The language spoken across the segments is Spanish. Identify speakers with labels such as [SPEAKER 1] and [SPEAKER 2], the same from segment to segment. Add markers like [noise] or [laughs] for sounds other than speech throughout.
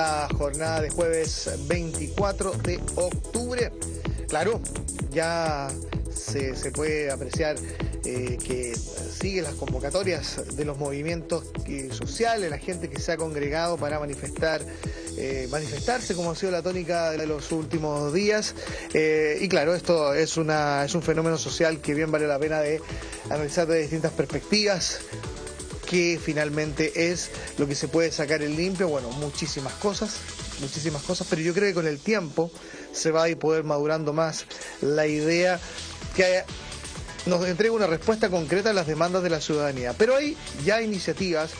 [SPEAKER 1] esta jornada de jueves 24 de octubre. Claro, ya se, puede apreciar eh, que sigue las convocatorias de los movimientos sociales, la gente que se ha congregado para manifestar, eh, manifestarse como ha sido la tónica de los últimos días. Eh, y claro, esto es, una, es un fenómeno social que bien vale la pena de analizar de distintas perspectivas que finalmente es lo que se puede sacar en limpio, bueno, muchísimas cosas, muchísimas cosas, pero yo creo que con el tiempo se va a ir poder madurando más la idea que nos entrega una respuesta concreta a las demandas de la ciudadanía. Pero hay ya iniciativas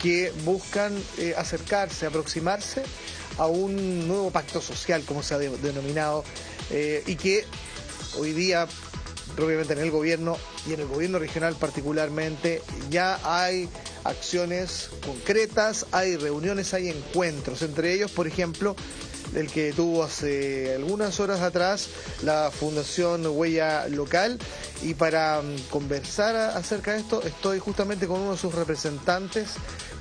[SPEAKER 1] que buscan eh, acercarse, aproximarse a un nuevo pacto social, como se ha denominado, eh, y que hoy día, propiamente en el gobierno y en el gobierno regional particularmente, ya hay acciones concretas, hay reuniones, hay encuentros, entre ellos, por ejemplo, el que tuvo hace algunas horas atrás la Fundación Huella Local. Y para mm, conversar acerca de esto, estoy justamente con uno de sus representantes.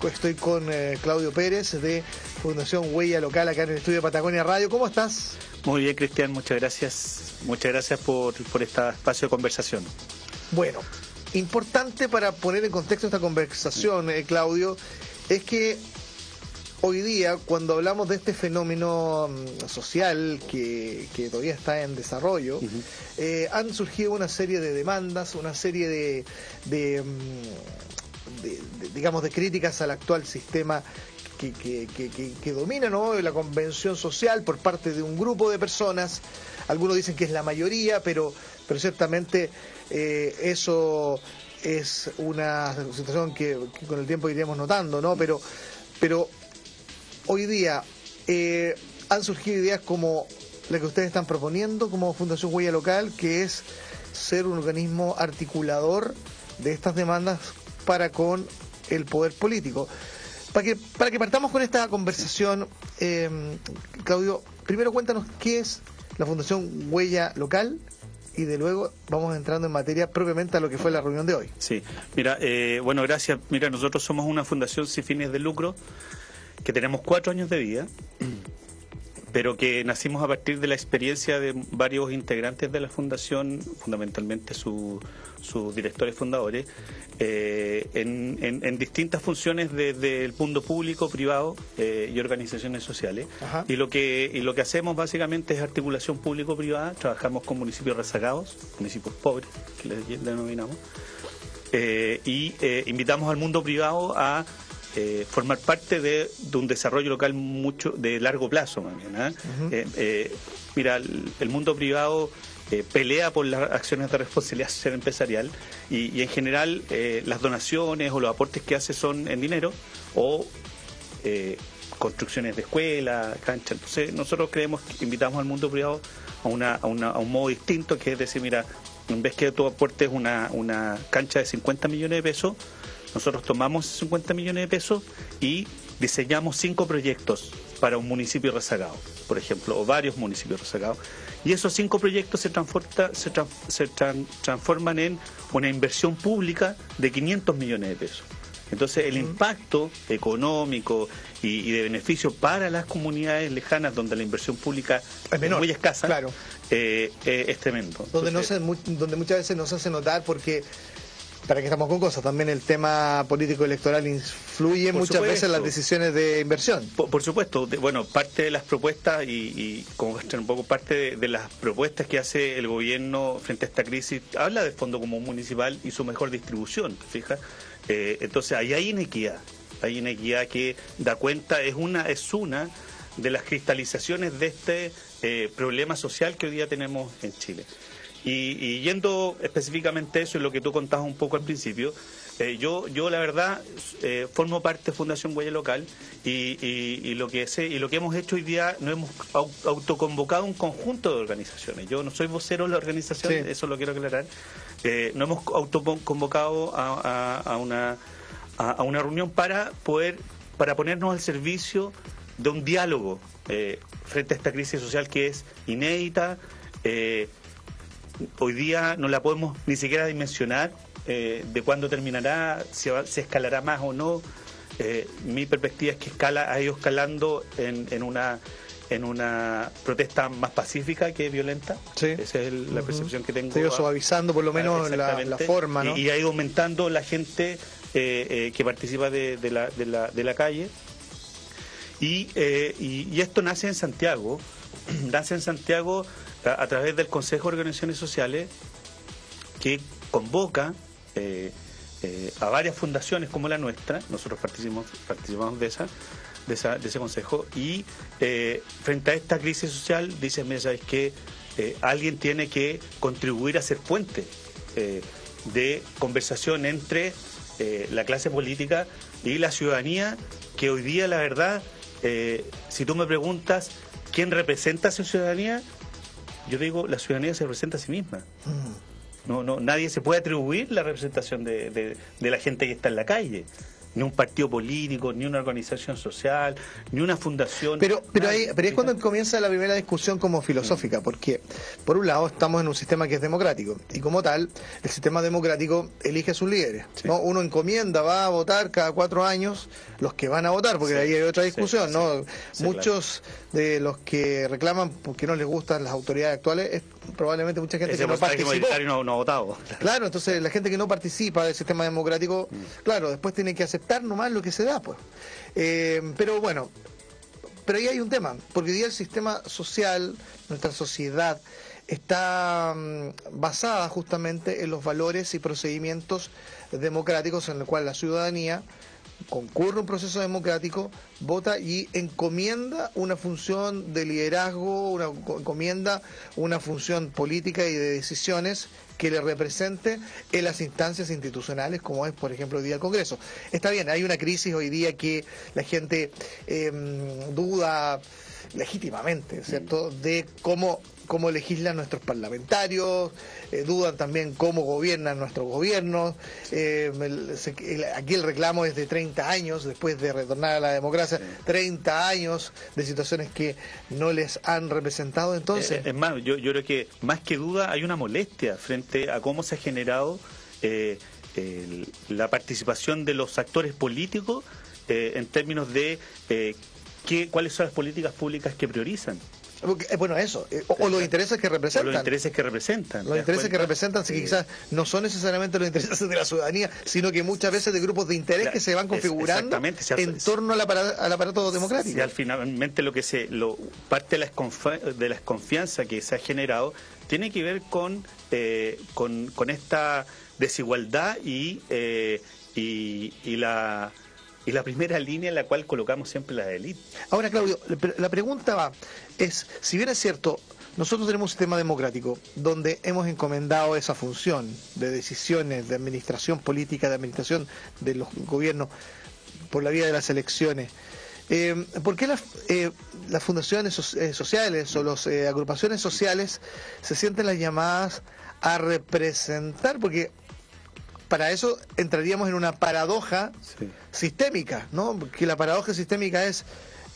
[SPEAKER 1] Estoy con eh, Claudio Pérez de Fundación Huella Local acá en el estudio de Patagonia Radio. ¿Cómo estás?
[SPEAKER 2] Muy bien, Cristian, muchas gracias. Muchas gracias por, por este espacio de conversación.
[SPEAKER 1] Bueno, importante para poner en contexto esta conversación, eh, Claudio, es que hoy día, cuando hablamos de este fenómeno mm, social que, todavía está en desarrollo, eh, han surgido una serie de demandas, una serie de, digamos, de críticas al actual sistema que, domina ¿no? la convención social por parte de un grupo de personas. Algunos dicen que es la mayoría, pero, pero ciertamente eh, eso es una situación que, con el tiempo iríamos notando, ¿no? Pero, pero hoy día eh, han surgido ideas como la que ustedes están proponiendo como Fundación Huella Local, que es ser un organismo articulador de estas demandas para con el poder político. Para que, para que partamos con esta conversación, eh, Claudio, primero cuéntanos qué es la Fundación Huella Local y de luego vamos entrando en materia propiamente a lo que fue la reunión de hoy.
[SPEAKER 2] Sí, mira, eh, bueno, gracias. Mira, nosotros somos una fundación sin fines de lucro que tenemos cuatro años de vida, pero que nacimos a partir de la experiencia de varios integrantes de la fundación, fundamentalmente sus directores fundadores, eh, en, distintas funciones desde el mundo público, privado eh, y organizaciones sociales. Y lo que y lo que hacemos básicamente es articulación público-privada. Trabajamos con municipios rezagados, municipios pobres, que les denominamos, eh, y invitamos al mundo privado a eh, formar parte de, un desarrollo local mucho de largo plazo, ¿ah? eh, eh, mira, el, mundo privado pelea por las acciones de responsabilidad social [laughs] empresarial y, en general las donaciones o los aportes que hace son en dinero o construcciones de escuelas, canchas. Entonces nosotros creemos que invitamos al mundo privado a, una, a, una, a un modo distinto que es decir, mira, en vez que tu aporte es una, una cancha de 50 millones de pesos, nosotros tomamos 50 millones de pesos y diseñamos cinco proyectos para un municipio rezagado, por ejemplo, o varios municipios rezagados. Y esos cinco proyectos se, se, transforman en una inversión pública de 500 millones de pesos. Entonces, el impacto económico y, de beneficio para las comunidades lejanas donde la inversión pública es, muy escasa,
[SPEAKER 1] claro.
[SPEAKER 2] Eh, eh, es tremendo.
[SPEAKER 1] donde, no se, donde muchas veces no se hace notar porque para que estamos con cosas, también el tema político electoral influye muchas veces en las decisiones de inversión.
[SPEAKER 2] Por, supuesto, bueno, parte de las propuestas y, como un poco parte de, las propuestas que hace el gobierno frente a esta crisis, habla del Fondo Común Municipal y su mejor distribución, fija. Eh, entonces ahí hay inequidad, hay inequidad que da cuenta, es una, es una de las cristalizaciones de este eh, problema social que hoy día tenemos en Chile. Y, yendo específicamente a eso y lo que tú contabas un poco al principio, eh, yo, yo la verdad eh, formo parte de Fundación Huella Local y, lo que sé y lo que hemos hecho hoy día no hemos autoconvocado un conjunto de organizaciones. Yo no soy vocero de la organización, eso lo quiero aclarar. Eh, no hemos autoconvocado a, a, una a, una reunión para poder para ponernos al servicio de un diálogo frente a esta crisis social que es inédita. Eh, hoy día no la podemos ni siquiera dimensionar eh, de cuándo terminará, si se escalará más o no. eh, mi perspectiva es que escala, ha ido escalando en, en una en una protesta más pacífica que violenta. Esa es la percepción que tengo.
[SPEAKER 1] Se ha ido suavizando por lo menos la, forma,
[SPEAKER 2] ¿no? Y, ha ido aumentando la gente eh, que participa de, la, de, la, de la calle. Y, y, esto nace en Santiago, [clears throat] nace en Santiago a, través del Consejo de Organizaciones Sociales que convoca eh, eh, a varias fundaciones como la nuestra, nosotros participamos, participamos de esa, de, esa, de ese consejo, y eh, frente a esta crisis social dice, mira, ¿sabes qué? alguien tiene que contribuir a ser puente de conversación entre la clase política y la ciudadanía, que hoy día, la verdad, si tú me preguntas quién representa a esa ciudadanía, yo digo, la ciudadanía se representa a sí misma. Mm. No, no, nadie se puede atribuir la representación de, de, la gente que está en la calle ni un partido político, ni una organización social, ni una fundación.
[SPEAKER 1] Pero, pero, ahí, pero es cuando comienza la primera discusión como filosófica, porque por un lado estamos en un sistema que es democrático, y como tal, el sistema democrático elige a sus líderes. ¿no? Uno encomienda, va a votar cada cuatro años los que van a votar, porque ahí hay otra discusión, ¿no? Muchos de los que reclaman porque no les gustan las autoridades actuales es probablemente mucha gente que no participó.
[SPEAKER 2] No, no, ha votado.
[SPEAKER 1] Claro, entonces la gente que no participa del sistema democrático, mm. claro, después tiene que aceptar nomás lo que se da, pues. Eh, pero bueno, pero ahí hay un tema, porque hoy día el sistema social, nuestra sociedad, está mm, basada justamente en los valores y procedimientos democráticos en el cual la ciudadanía concurre un proceso democrático, vota y encomienda una función de liderazgo, una, encomienda una función política y de decisiones que le represente en las instancias institucionales, como es, por ejemplo, hoy día el Congreso. Está bien, hay una crisis hoy día que la gente em, duda legítimamente, ¿cierto?, de cómo cómo legislan nuestros parlamentarios, eh, dudan también cómo gobiernan nuestros gobiernos. Eh, aquí el reclamo es de 30 años, después de retornar a la democracia, 30 años de situaciones que no les han representado. Entonces,
[SPEAKER 2] eh, es más, yo, yo creo que más que duda hay una molestia frente a cómo se ha generado la participación de los actores políticos en términos de qué, cuáles son las políticas públicas que priorizan.
[SPEAKER 1] Eh, bueno, eso. Eh, o, los intereses que representan.
[SPEAKER 2] los intereses que representan.
[SPEAKER 1] Los intereses que representan, sí, quizás no son necesariamente los intereses de la ciudadanía, sino que muchas veces de grupos de interés que se van configurando en torno al aparato, al aparato democrático.
[SPEAKER 2] Y al finalmente lo que se, lo, parte de la, de la desconfianza que se ha generado tiene que ver con, eh, con, con, esta desigualdad y, y, y la y la primera línea en la cual colocamos siempre la élite.
[SPEAKER 1] Ahora, Claudio, la pregunta va, es, si bien es cierto, nosotros tenemos un sistema democrático donde hemos encomendado esa función de decisiones, de administración política, de administración de los gobiernos por la vía de las elecciones. Eh, ¿Por qué las, eh, las fundaciones eh, sociales o las agrupaciones sociales se sienten las llamadas a representar? Porque para eso entraríamos en una paradoja sistémica, ¿no? Que la paradoja sistémica es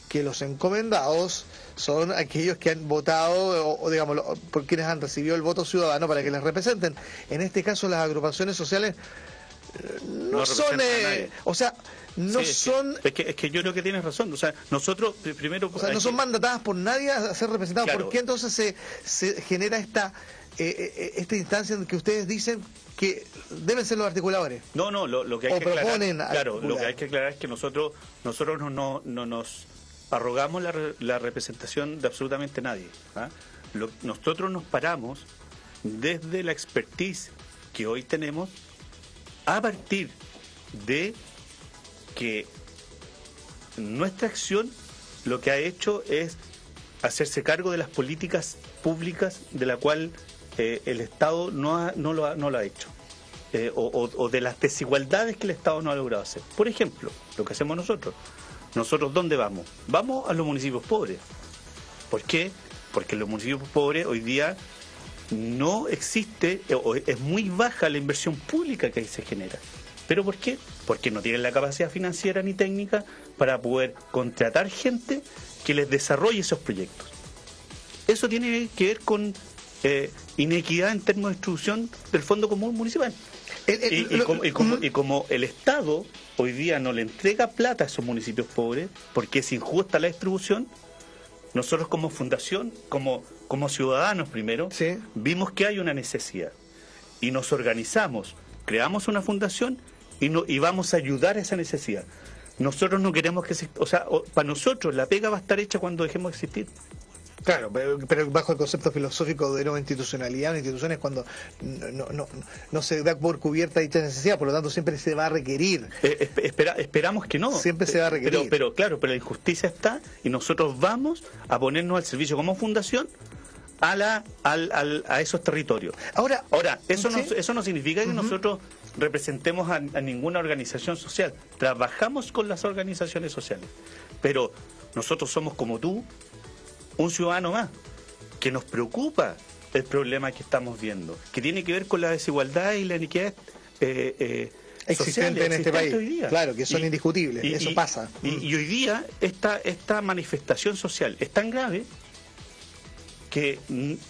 [SPEAKER 1] que los encomendados son aquellos que han votado o, digamos por quienes han recibido el voto ciudadano para que les representen. En este caso las agrupaciones sociales eh, no, son, eh, o sea, no son.
[SPEAKER 2] Es, que, es que yo creo que tienes razón. O sea, nosotros primero.
[SPEAKER 1] O sea, no son mandatadas por nadie a ser representados. ¿Por qué entonces se, se genera esta eh, esta instancia en que ustedes dicen que deben ser los articuladores.
[SPEAKER 2] No, no, lo, que hay que aclarar, claro, lo que hay que aclarar es que nosotros nosotros no, no, no nos arrogamos la, la, representación de absolutamente nadie. ¿ah? nosotros nos paramos desde la expertise que hoy tenemos a partir de que nuestra acción lo que ha hecho es hacerse cargo de las políticas públicas de la cual eh, el Estado no, no, lo ha, no lo ha hecho. Eh, o, de las desigualdades que el Estado no ha logrado hacer. Por ejemplo, lo que hacemos nosotros. Nosotros, ¿dónde vamos? Vamos a los municipios pobres. ¿Por qué? Porque en los municipios pobres hoy día no existe, eh, es muy baja la inversión pública que ahí se genera. ¿Pero por qué? Porque no tienen la capacidad financiera ni técnica para poder contratar gente que les desarrolle esos proyectos. Eso tiene que ver con eh, inequidad en términos de distribución del Fondo Común Municipal. y, como, el Estado hoy día no le entrega plata a esos municipios pobres, porque es injusta la distribución, nosotros como fundación, como, como ciudadanos primero, vimos que hay una necesidad y nos organizamos, creamos una fundación y, no, y vamos a ayudar a esa necesidad. Nosotros no queremos que, o sea, para nosotros la pega va a estar hecha cuando dejemos de existir.
[SPEAKER 1] Claro, pero, bajo el concepto filosófico de nueva institucionalidad, una institución es cuando no, no, no, se da por cubierta dicha necesidad, por lo tanto siempre se va a requerir.
[SPEAKER 2] Eh, espera, esperamos que no.
[SPEAKER 1] Siempre se va a requerir.
[SPEAKER 2] Pero, pero claro, pero la injusticia está y nosotros vamos a ponernos al servicio como fundación a, la, al, a esos territorios. Ahora, Ahora eso, no, eso no significa que nosotros representemos a, a, ninguna organización social. Trabajamos con las organizaciones sociales. Pero nosotros somos como tú, un ciudadano más, que nos preocupa el problema que estamos viendo, que tiene que ver con la desigualdad y la iniquidad eh,
[SPEAKER 1] eh existente en este país. Claro, que son indiscutibles, eso pasa.
[SPEAKER 2] Y, hoy día esta, esta manifestación social es tan grave que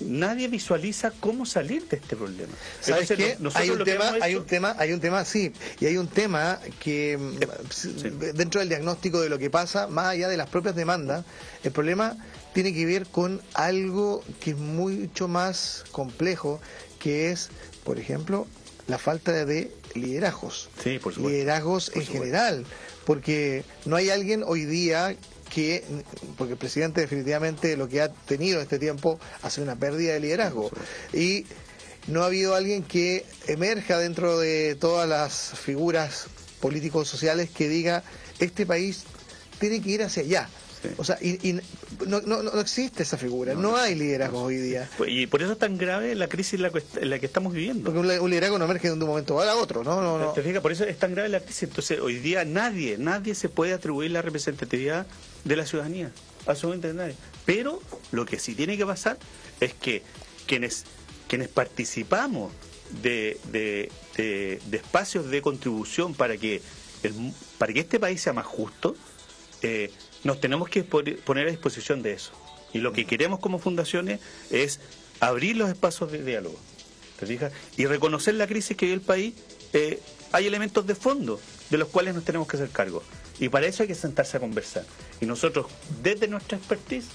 [SPEAKER 2] nadie visualiza cómo salir de este problema.
[SPEAKER 1] ¿Sabes qué? hay un tema, hay un tema, hay un tema, sí, y hay un tema que mm, dentro del diagnóstico de lo que pasa, más allá de las propias demandas, el problema tiene que ver con algo que es mucho más complejo, que es, por ejemplo, la falta de liderazgos.
[SPEAKER 2] Sí, por supuesto.
[SPEAKER 1] Liderazgos en general, porque no hay alguien hoy día que, porque el presidente definitivamente lo que ha tenido este tiempo ha sido una pérdida de liderazgo. Y no ha habido alguien que emerja dentro de todas las figuras políticos sociales que diga, este país tiene que ir hacia allá. O sea, y, no, no, no, existe esa figura, no, hay liderazgo hoy día.
[SPEAKER 2] Pues, y por eso es tan grave la crisis en la, que estamos viviendo.
[SPEAKER 1] Porque un, liderazgo no emerge de un momento a otro, ¿no? no, no.
[SPEAKER 2] ¿Te fijas? Por eso es tan grave la crisis. Entonces, hoy día nadie, nadie se puede atribuir la representatividad de la ciudadanía. Absolutamente nadie. Pero lo que sí tiene que pasar es que quienes, quienes participamos de, de, de, espacios de contribución para que, el, para que este país sea más justo, eh, nos tenemos que poner a disposición de eso. Y lo que queremos como fundaciones es abrir los espacios de diálogo. ¿Te fijas? Y reconocer la crisis que vive el país. Eh, hay elementos de fondo de los cuales nos tenemos que hacer cargo. Y para eso hay que sentarse a conversar. Y nosotros, desde nuestra expertise,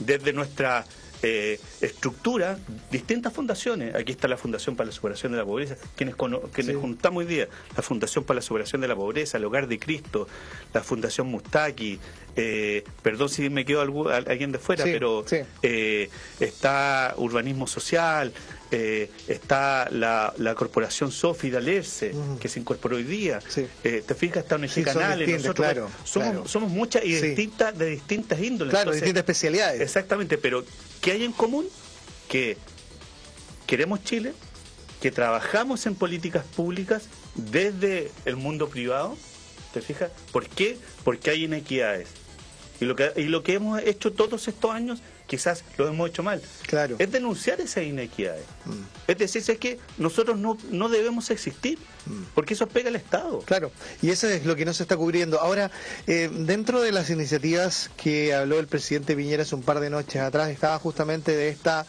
[SPEAKER 2] desde nuestra eh, estructura distintas fundaciones. Aquí está la Fundación para la Superación de la Pobreza, quienes, quienes juntamos hoy día, la Fundación para la Superación de la Pobreza, el Hogar de Cristo, la Fundación Mustaki, eh, perdón si me quedo alguien de fuera, pero eh, está Urbanismo Social, eh, está la, la corporación Sofi de Alerce, que se incorporó hoy día. Eh, te fijas, está un sí, nosotros somos, somos muchas y distintas, de distintas índoles.
[SPEAKER 1] Claro, distintas especialidades.
[SPEAKER 2] Exactamente, pero ¿qué hay en común? Que queremos Chile, que trabajamos en políticas públicas desde el mundo privado. ¿Te fijas? ¿Por qué? Porque hay inequidades. Y lo que, y lo que hemos hecho todos estos años quizás lo hemos hecho mal.
[SPEAKER 1] Claro.
[SPEAKER 2] Es denunciar esas inequidades. Mm. Es decir, es que nosotros no, no debemos existir, mm. porque eso pega al Estado.
[SPEAKER 1] Claro, y eso es lo que no se está cubriendo. Ahora, eh, dentro de las iniciativas que habló el presidente Piñera hace un par de noches atrás, estaba justamente de esta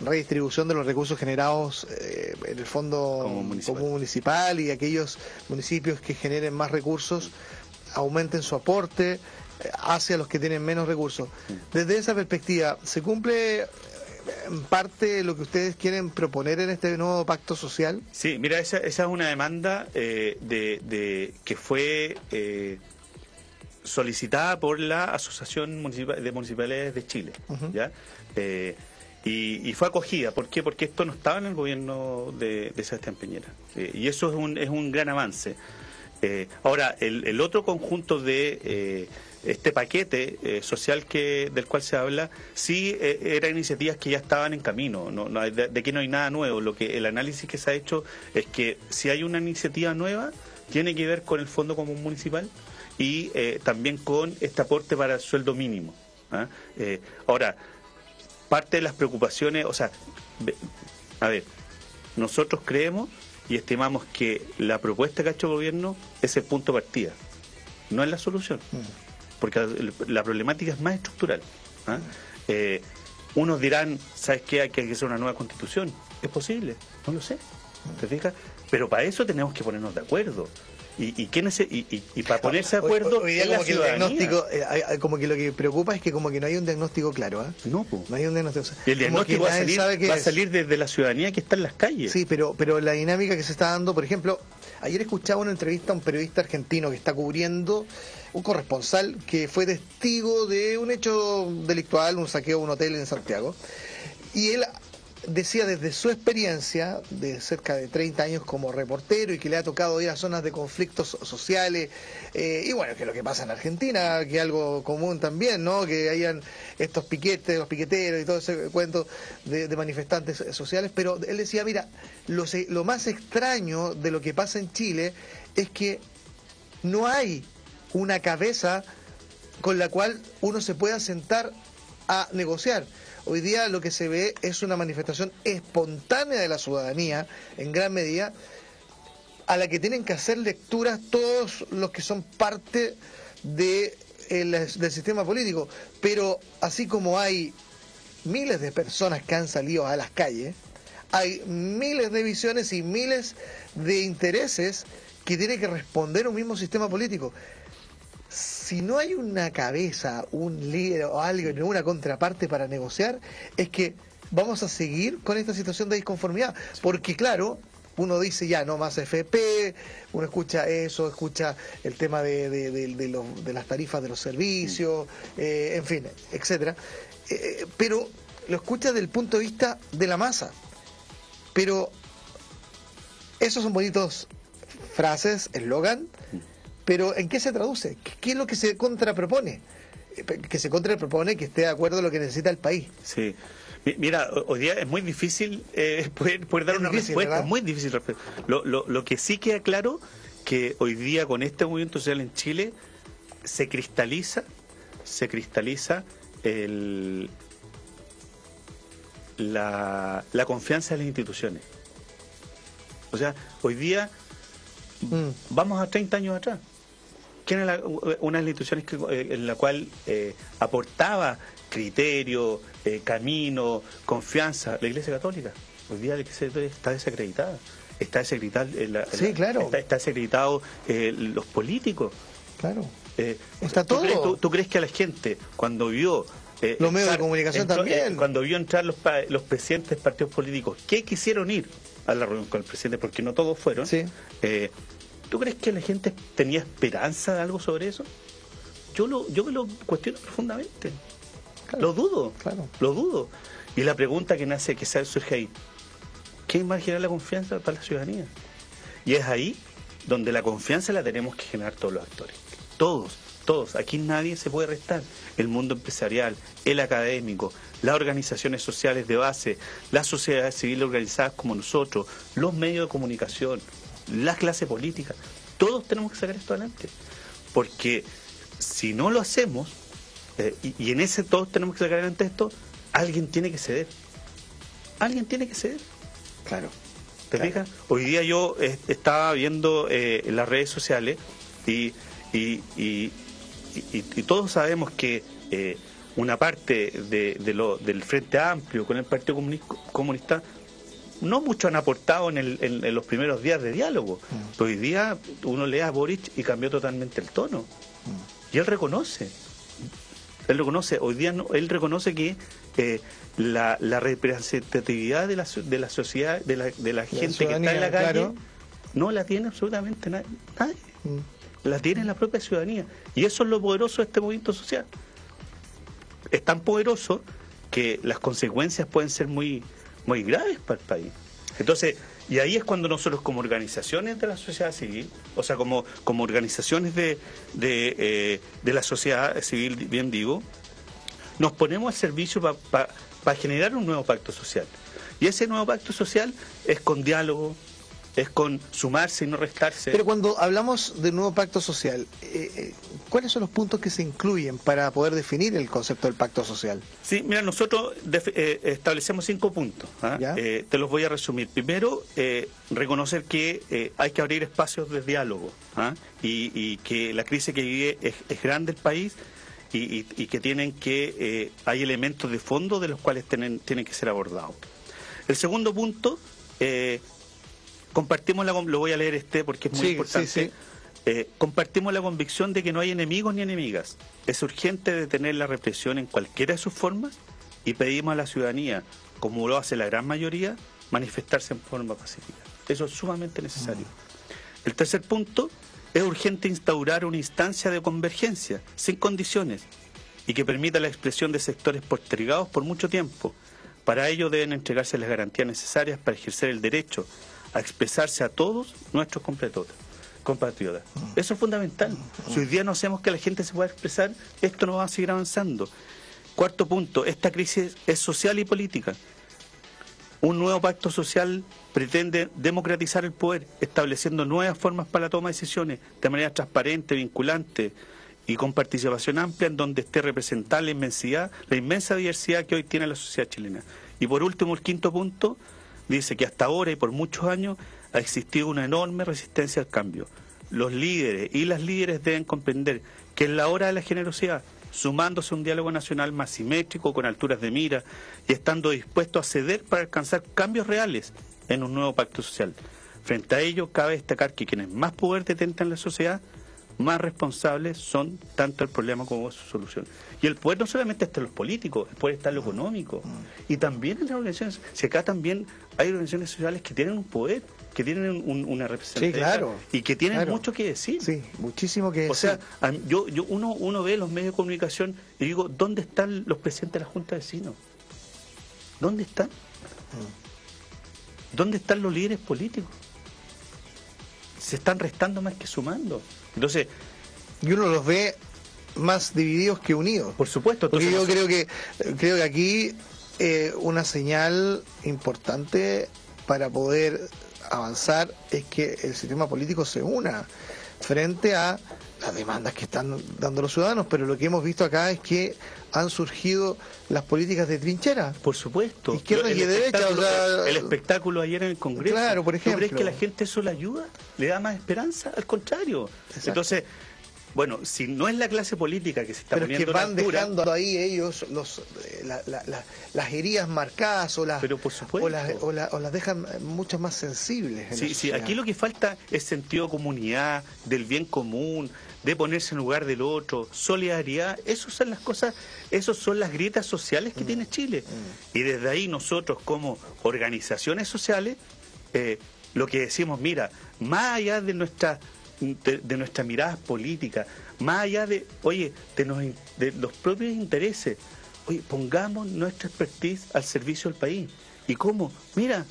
[SPEAKER 1] redistribución de los recursos generados eh, en el fondo municipal. municipal y aquellos municipios que generen más recursos aumenten su aporte hacia los que tienen menos recursos. Desde esa perspectiva, ¿se cumple eh, en parte lo que ustedes quieren proponer en este nuevo pacto social?
[SPEAKER 2] Sí, mira, esa, esa es una demanda eh, de, que fue eh, solicitada por la Asociación de Municipalidades de Chile, ¿ya? y, fue acogida. ¿Por qué? Porque esto no estaba en el gobierno de, de Sebastián Piñera. y eso es un, es un gran avance. ahora, el, el, otro conjunto de este paquete eh, social que del cual se habla sí eh, eran iniciativas que ya estaban en camino no, de, aquí no hay nada nuevo. Lo que el análisis que se ha hecho es que si hay una iniciativa nueva tiene que ver con el fondo común municipal y eh, también con este aporte para el sueldo mínimo ¿ah? ahora parte de las preocupaciones o sea a ver nosotros creemos y estimamos que la propuesta que ha hecho el gobierno es el punto de partida no es la solución. Mm porque la problemática es más estructural. ¿ah? Eh, unos dirán, ¿sabes qué? Hay que hacer una nueva constitución. ¿Es posible? No lo sé. ¿Te fijas? Pero para eso tenemos que ponernos de acuerdo. ¿Y, y, y, y, para ponerse de acuerdo
[SPEAKER 1] hoy, día como que el diagnóstico eh, como que lo que preocupa es que como que no hay un diagnóstico claro ¿eh?
[SPEAKER 2] no
[SPEAKER 1] no hay un diagnóstico
[SPEAKER 2] y el diagnóstico va a, salir, va a salir desde la ciudadanía que está en las calles
[SPEAKER 1] sí pero pero la dinámica que se está dando por ejemplo ayer escuchaba una entrevista a un periodista argentino que está cubriendo un corresponsal que fue testigo de un hecho delictual un saqueo de un hotel en Santiago. Y él decía desde su experiencia de cerca de 30 años como reportero y que le ha tocado ir a zonas de conflictos sociales eh, y bueno, que lo que pasa en Argentina, que es algo común también, ¿no? Que hayan estos piquetes, los piqueteros y todo ese cuento de, manifestantes sociales, pero él decía, mira, lo, lo más extraño de lo que pasa en Chile es que no hay una cabeza con la cual uno se pueda sentar a negociar Hoy día lo que se ve es una manifestación espontánea de la ciudadanía, en gran medida, a la que tienen que hacer lecturas todos los que son parte de, del sistema político. Pero así como hay miles de personas que han salido a las calles, hay miles de visiones y miles de intereses que tiene que responder un mismo sistema político si no hay una cabeza, un líder o algo, una contraparte para negociar, es que vamos a seguir con esta situación de disconformidad. Porque claro, uno dice ya no más FP, uno escucha eso, escucha el tema de, de, las tarifas de los servicios, eh, en fin, etcétera. Eh, pero lo escucha desde el punto de vista de la masa. Pero esos son bonitos frases, eslogan, pero ¿en qué se traduce? ¿Qué es lo que se contrapropone? Eh, que se contrapropone que esté de acuerdo a lo que necesita el país.
[SPEAKER 2] Sí. Mira, hoy día es muy difícil eh, [laughs] poder, dar una respuesta, es muy difícil. Lo, lo, lo que sí queda claro que hoy día con este movimiento social en Chile se cristaliza, se cristaliza el, la, la confianza en las instituciones. O sea, hoy día mm. vamos a 30 años atrás. ¿Quién era una de las instituciones eh, en la cual eh, aportaba criterio, eh, camino, confianza? La Iglesia Católica. Hoy día la Iglesia Católica está desacreditada. Está desacreditado,
[SPEAKER 1] sí, claro.
[SPEAKER 2] está, desacreditado los políticos.
[SPEAKER 1] Claro. está todo.
[SPEAKER 2] ¿tú, crees que a la gente, cuando vio
[SPEAKER 1] los medios de comunicación también.
[SPEAKER 2] cuando vio entrar los, los presidentes de partidos políticos, ¿qué quisieron ir a la reunión con el presidente? Porque no todos fueron.
[SPEAKER 1] Sí.
[SPEAKER 2] ¿Tú crees que la gente tenía esperanza de algo sobre eso? Yo lo, yo lo cuestiono profundamente. lo dudo, claro. lo dudo. Y la pregunta que nace, que surge ahí, ¿quién va a generar la confianza para la ciudadanía? Y es ahí donde la confianza la tenemos que generar todos los actores. Todos, todos. Aquí nadie se puede restar. El mundo empresarial, el académico, las organizaciones sociales de base, las sociedades civiles organizadas como nosotros, los medios de comunicación, la clase política, todos tenemos que sacar esto adelante. Porque si no lo hacemos, eh, y, en ese todos tenemos que sacar adelante esto, alguien tiene que ceder. Alguien tiene que ceder.
[SPEAKER 1] Claro.
[SPEAKER 2] ¿Te fijas? Hoy día yo eh, estaba viendo eh, las redes sociales y, y, y, y todos sabemos que una parte de, de lo, del Frente Amplio con el Partido Comunista no mucho han aportado en, el, en, los primeros días de diálogo. Mm. hoy día uno lee a Boric y cambió totalmente el tono. Mm. Y él reconoce. Él reconoce, hoy día él reconoce que eh, la, la, representatividad de la, de la sociedad, de la, de la gente que está en la calle, no la tiene absolutamente nadie. Mm. La tiene la propia ciudadanía. Y eso es lo poderoso de este movimiento social. Es tan poderoso que las consecuencias pueden ser muy, muy graves para el país. Entonces, y ahí es cuando nosotros como organizaciones de la sociedad civil, o sea, como, como organizaciones de, de, eh, la sociedad civil, bien digo, nos ponemos al servicio para generar un nuevo pacto social. Y ese nuevo pacto social es con diálogo, es con sumarse y no restarse.
[SPEAKER 1] Pero cuando hablamos de nuevo pacto social, eh, eh, ¿cuáles son los puntos que se incluyen para poder definir el concepto del pacto social?
[SPEAKER 2] Sí, mira, nosotros eh, establecemos cinco puntos. ¿ah? te los voy a resumir. Primero, reconocer que hay que abrir espacios de diálogo ¿ah? y, que la crisis que vive es, grande el país y, que tienen que hay elementos de fondo de los cuales tienen, tienen que ser abordados. El segundo punto compartimos la, lo voy a leer este porque es muy importante. Eh, compartimos la convicción de que no hay enemigos ni enemigas. Es urgente detener la represión en cualquiera de sus formas y pedimos a la ciudadanía, como lo hace la gran mayoría, manifestarse en forma pacífica. Eso es sumamente necesario. Mm. El tercer punto, es urgente instaurar una instancia de convergencia, sin condiciones, y que permita la expresión de sectores postergados por mucho tiempo. Para ello deben entregarse las garantías necesarias para ejercer el derecho a expresarse a todos nuestros compatriotas. compatriotas. Mm. Eso es fundamental. Mm. Si hoy día no hacemos que la gente se pueda expresar, esto no va a seguir avanzando. Cuarto punto, esta crisis es social y política. Un nuevo pacto social pretende democratizar el poder, estableciendo nuevas formas para la toma de decisiones de manera transparente, vinculante y con participación amplia en donde esté representada la inmensidad, la inmensa diversidad que hoy tiene la sociedad chilena. Y por último, el quinto punto dice que hasta ahora y por muchos años ha existido una enorme resistencia al cambio. Los líderes y las líderes deben comprender que es la hora de la generosidad, sumándose a un diálogo nacional más simétrico, con alturas de mira y estando dispuesto a ceder para alcanzar cambios reales en un nuevo pacto social. Frente a ello, cabe destacar que quienes más poder detentan en la sociedad, más responsables son tanto el problema como su solución. Y el poder no solamente está en los políticos, el poder está en lo económico. Y también en las organizaciones. Si acá también hay organizaciones sociales que tienen un poder, que tienen una representación y que tienen mucho que decir.
[SPEAKER 1] Sí, muchísimo que
[SPEAKER 2] decir. O sea, yo, yo uno, uno ve los medios de comunicación y digo, ¿dónde están los presidentes de la Junta de Vecinos? ¿Dónde están? Mm. ¿Dónde están los líderes políticos? Se están restando más que sumando. Entonces...
[SPEAKER 1] Y uno los ve más divididos que unidos.
[SPEAKER 2] Por supuesto.
[SPEAKER 1] Porque yo creo que, creo que aquí eh, una señal importante para poder avanzar es que el sistema político se una frente a las demandas que están dando los ciudadanos, pero lo que hemos visto acá es que han surgido las políticas de trinchera.
[SPEAKER 2] Por supuesto.
[SPEAKER 1] Izquierda y derecha.
[SPEAKER 2] el espectáculo ayer en el Congreso.
[SPEAKER 1] Claro, por ejemplo.
[SPEAKER 2] crees que la gente eso le ayuda? ¿Le da más esperanza? Al contrario. Entonces, bueno, si no es la clase política que se está
[SPEAKER 1] Pero
[SPEAKER 2] poniendo
[SPEAKER 1] que van dejando ahí ellos los, eh, las heridas marcadas o las,
[SPEAKER 2] Pero por
[SPEAKER 1] o las, o, las dejan mucho más sensibles.
[SPEAKER 2] sí, sí, aquí lo que falta es sentido de comunidad, del bien común, de ponerse en lugar del otro, solidaridad, esas son las cosas, esas son las grietas sociales que mm. tiene Chile. Mm. Y desde ahí nosotros como organizaciones sociales, eh, lo que decimos, mira, más allá de nuestra de, nuestra mirada política, más allá de, oye, de, de los propios intereses, oye, pongamos nuestra expertise al servicio del país. ¿Y cómo? Mira,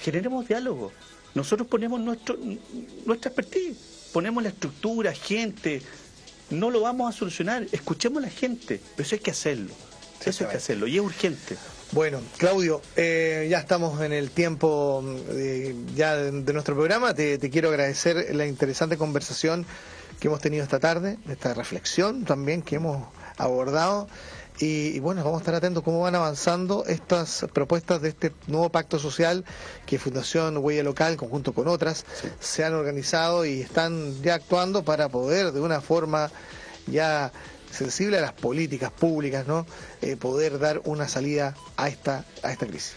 [SPEAKER 2] generemos diálogo. Nosotros ponemos nuestro, nuestra expertise, ponemos la estructura, gente. No lo vamos a solucionar, escuchemos a la gente, pero eso hay que hacerlo. Eso hay que hacerlo y es urgente.
[SPEAKER 1] Bueno, Claudio, eh, ya estamos en el tiempo de, ya de, nuestro programa. Te, quiero agradecer la interesante conversación que hemos tenido esta tarde, esta reflexión también que hemos abordado. Y, bueno, vamos a estar atentos cómo van avanzando estas propuestas de este nuevo pacto social que Fundación Huella Local, conjunto con otras, se han organizado y están ya actuando para poder de una forma ya sensible a las políticas públicas, ¿no? Eh, poder dar una salida a esta, a esta crisis.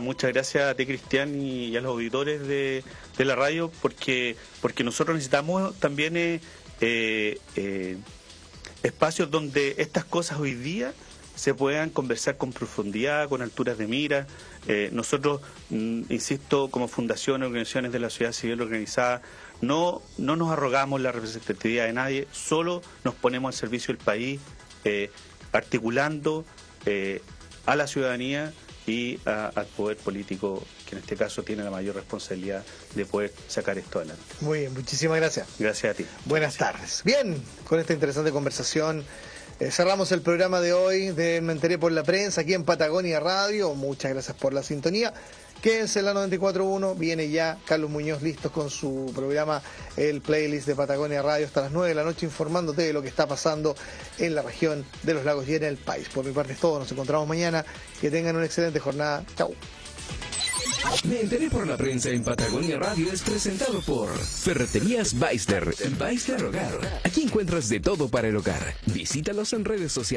[SPEAKER 2] muchas gracias a ti, Cristian, y, a los auditores de, la radio, porque, porque nosotros necesitamos también eh, eh, espacios donde estas cosas hoy día se puedan conversar con profundidad, con alturas de mira. nosotros, mm, insisto, como fundación, organizaciones de la sociedad civil organizada, no, no nos arrogamos la representatividad de nadie, solo nos ponemos al servicio del país, eh, articulando eh, a la ciudadanía y al poder político, que en este caso tiene la mayor responsabilidad de poder sacar esto adelante.
[SPEAKER 1] Muy bien, muchísimas gracias.
[SPEAKER 2] Gracias a ti.
[SPEAKER 1] Buenas tardes. Bien, con esta interesante conversación. Eh, cerramos el programa de hoy de Me enteré por la prensa aquí en Patagonia Radio. Muchas gracias por la sintonía. Quédense en la 94.1, viene ya Carlos Muñoz listos con su programa, el playlist de Patagonia Radio, hasta las 9 de la noche informándote de lo que está pasando en la región de los lagos y en el país. Por mi parte es todo, nos encontramos mañana, que tengan una excelente jornada. Chau.
[SPEAKER 3] Me enteré por la prensa en Patagonia Radio es presentado por Ferreterías Beister Beister Hogar. Aquí encuentras de todo para el hogar. Visítalos en redes sociales.